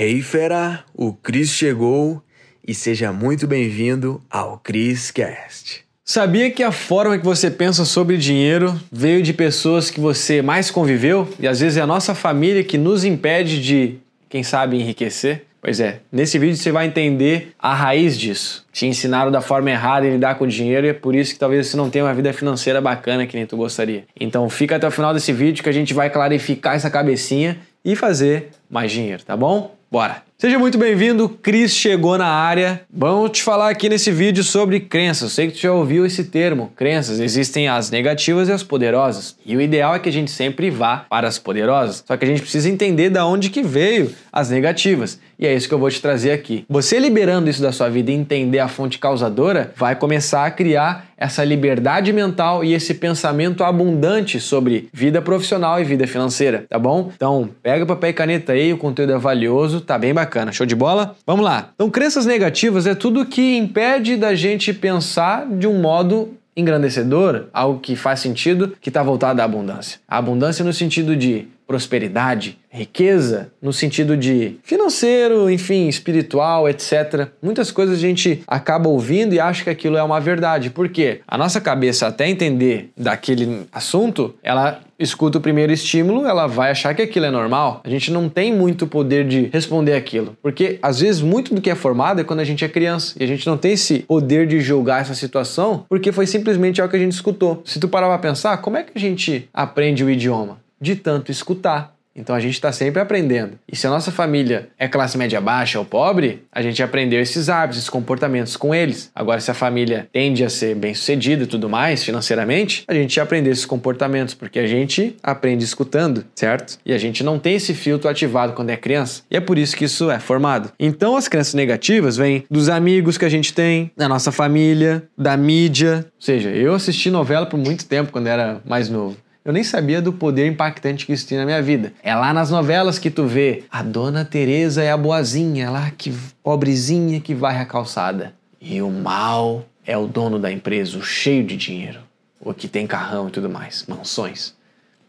Hey fera, o Cris chegou e seja muito bem-vindo ao Cris Cast. Sabia que a forma que você pensa sobre dinheiro veio de pessoas que você mais conviveu e às vezes é a nossa família que nos impede de, quem sabe, enriquecer? Pois é, nesse vídeo você vai entender a raiz disso. Te ensinaram da forma errada em lidar com o dinheiro e é por isso que talvez você não tenha uma vida financeira bacana que nem tu gostaria. Então fica até o final desse vídeo que a gente vai clarificar essa cabecinha e fazer mais dinheiro, tá bom? Bora! Seja muito bem-vindo, Cris chegou na área. Vamos te falar aqui nesse vídeo sobre crenças. Sei que tu já ouviu esse termo, crenças. Existem as negativas e as poderosas. E o ideal é que a gente sempre vá para as poderosas. Só que a gente precisa entender da onde que veio as negativas. E é isso que eu vou te trazer aqui. Você liberando isso da sua vida e entender a fonte causadora, vai começar a criar essa liberdade mental e esse pensamento abundante sobre vida profissional e vida financeira, tá bom? Então, pega papel e caneta aí, o conteúdo é valioso, tá bem bacana. Show de bola? Vamos lá. Então, crenças negativas é tudo que impede da gente pensar de um modo engrandecedor, algo que faz sentido, que está voltado à abundância. A abundância no sentido de prosperidade, riqueza, no sentido de financeiro, enfim, espiritual, etc. Muitas coisas a gente acaba ouvindo e acha que aquilo é uma verdade. Por quê? A nossa cabeça, até entender daquele assunto, ela escuta o primeiro estímulo, ela vai achar que aquilo é normal. A gente não tem muito poder de responder aquilo. Porque, às vezes, muito do que é formado é quando a gente é criança. E a gente não tem esse poder de julgar essa situação porque foi simplesmente algo que a gente escutou. Se tu parar pra pensar, como é que a gente aprende o idioma? De tanto escutar. Então a gente está sempre aprendendo. E se a nossa família é classe média baixa ou pobre, a gente aprendeu esses hábitos, esses comportamentos com eles. Agora, se a família tende a ser bem sucedida e tudo mais financeiramente, a gente aprendeu esses comportamentos, porque a gente aprende escutando, certo? E a gente não tem esse filtro ativado quando é criança. E é por isso que isso é formado. Então as crenças negativas vêm dos amigos que a gente tem, da nossa família, da mídia. Ou seja, eu assisti novela por muito tempo quando era mais novo. Eu nem sabia do poder impactante que isso tinha na minha vida. É lá nas novelas que tu vê a dona Teresa é a boazinha, lá que pobrezinha que varre a calçada. E o mal é o dono da empresa, o cheio de dinheiro, o que tem carrão e tudo mais, mansões.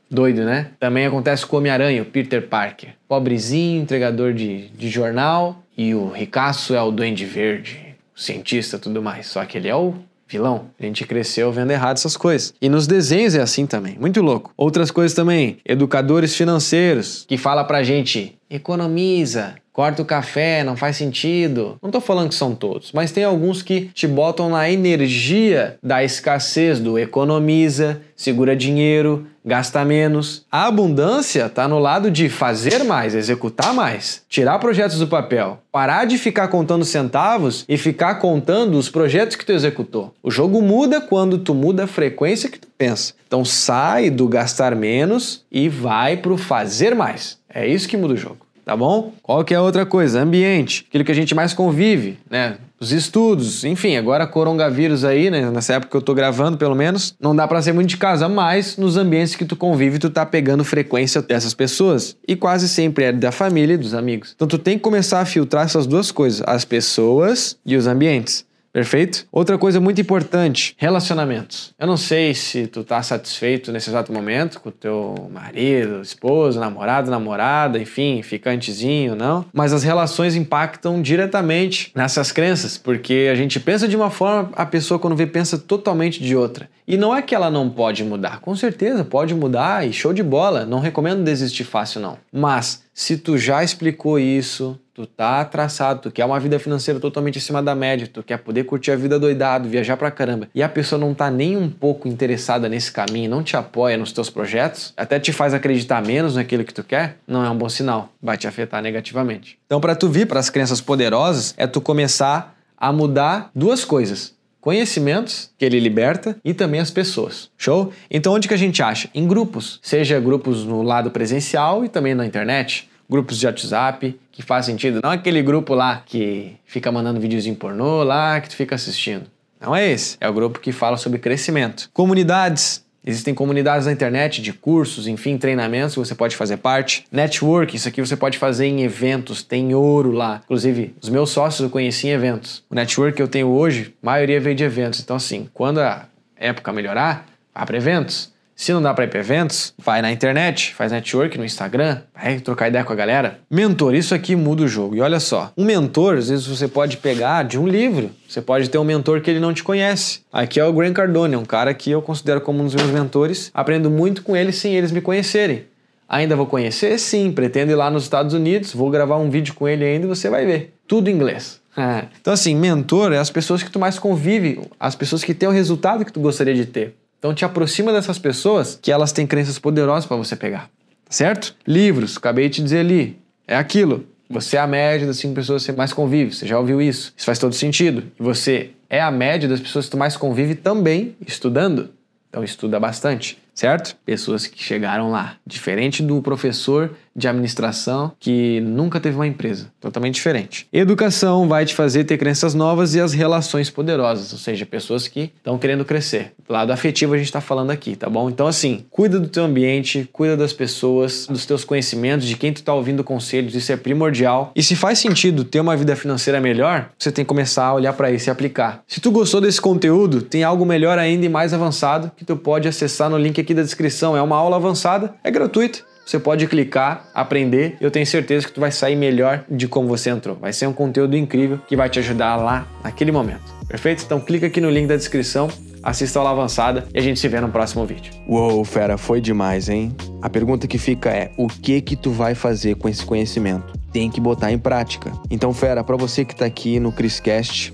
Doido, né? Também acontece com o Homem-Aranha, o Peter Parker. Pobrezinho, entregador de, de jornal, e o ricaço é o Duende Verde, o cientista tudo mais. Só que ele é o vilão. A gente cresceu vendo errado essas coisas. E nos desenhos é assim também, muito louco. Outras coisas também, educadores financeiros, que fala pra gente, economiza, corta o café, não faz sentido. Não tô falando que são todos, mas tem alguns que te botam na energia da escassez, do economiza, segura dinheiro, gasta menos. A abundância está no lado de fazer mais, executar mais, tirar projetos do papel, parar de ficar contando centavos e ficar contando os projetos que tu executou. O jogo muda quando tu muda a frequência que tu pensa. Então sai do gastar menos e vai pro fazer mais. É isso que muda o jogo tá bom? Qual que é outra coisa? Ambiente, aquilo que a gente mais convive, né? Os estudos, enfim, agora coronavírus aí, né? Nessa época que eu tô gravando, pelo menos, não dá para ser muito de casa, mas nos ambientes que tu convive, tu tá pegando frequência dessas pessoas. E quase sempre é da família e dos amigos. Então tu tem que começar a filtrar essas duas coisas, as pessoas e os ambientes. Perfeito? Outra coisa muito importante, relacionamentos. Eu não sei se tu tá satisfeito nesse exato momento com o teu marido, esposo, namorado, namorada, enfim, ficantezinho, não. Mas as relações impactam diretamente nessas crenças, porque a gente pensa de uma forma, a pessoa quando vê pensa totalmente de outra. E não é que ela não pode mudar, com certeza pode mudar e show de bola, não recomendo desistir fácil não. Mas se tu já explicou isso, tu tá traçado, tu quer uma vida financeira totalmente acima da média, tu quer poder curtir a vida doidado, viajar pra caramba, e a pessoa não tá nem um pouco interessada nesse caminho, não te apoia nos teus projetos, até te faz acreditar menos naquilo que tu quer, não é um bom sinal, vai te afetar negativamente. Então, para tu vir para as crenças poderosas, é tu começar a mudar duas coisas conhecimentos que ele liberta e também as pessoas. Show? Então onde que a gente acha? Em grupos, seja grupos no lado presencial e também na internet, grupos de WhatsApp que faz sentido, não aquele grupo lá que fica mandando videozinho pornô lá que tu fica assistindo. Não é esse, é o grupo que fala sobre crescimento. Comunidades, Existem comunidades na internet de cursos, enfim, treinamentos que você pode fazer parte. Network, isso aqui você pode fazer em eventos, tem ouro lá. Inclusive, os meus sócios eu conheci em eventos. O network que eu tenho hoje, a maioria veio de eventos. Então, assim, quando a época melhorar, vá para eventos. Se não dá para ir para eventos, vai na internet, faz network no Instagram, vai trocar ideia com a galera. Mentor, isso aqui muda o jogo. E olha só, um mentor, às vezes você pode pegar de um livro. Você pode ter um mentor que ele não te conhece. Aqui é o Grant Cardone, um cara que eu considero como um dos meus mentores. Aprendo muito com ele sem eles me conhecerem. Ainda vou conhecer? Sim, pretendo ir lá nos Estados Unidos, vou gravar um vídeo com ele ainda e você vai ver. Tudo em inglês. então, assim, mentor é as pessoas que tu mais convive, as pessoas que têm o resultado que tu gostaria de ter. Então, te aproxima dessas pessoas que elas têm crenças poderosas para você pegar. Certo? Livros, acabei de te dizer ali. É aquilo. Você é a média das cinco pessoas que você mais convive. Você já ouviu isso. Isso faz todo sentido. E você é a média das pessoas que tu mais convive também estudando. Então, estuda bastante certo? Pessoas que chegaram lá. Diferente do professor de administração que nunca teve uma empresa. Totalmente diferente. Educação vai te fazer ter crenças novas e as relações poderosas, ou seja, pessoas que estão querendo crescer. Do lado afetivo a gente está falando aqui, tá bom? Então, assim, cuida do teu ambiente, cuida das pessoas, dos teus conhecimentos, de quem tu está ouvindo conselhos, isso é primordial. E se faz sentido ter uma vida financeira melhor, você tem que começar a olhar para isso e aplicar. Se tu gostou desse conteúdo, tem algo melhor ainda e mais avançado que tu pode acessar no link aqui aqui da descrição. É uma aula avançada, é gratuita. Você pode clicar, aprender. Eu tenho certeza que tu vai sair melhor de como você entrou. Vai ser um conteúdo incrível que vai te ajudar lá naquele momento. Perfeito? Então clica aqui no link da descrição, assista a aula avançada e a gente se vê no próximo vídeo. Uou, fera, foi demais, hein? A pergunta que fica é: o que que tu vai fazer com esse conhecimento? Tem que botar em prática. Então, fera, para você que está aqui no Criscast,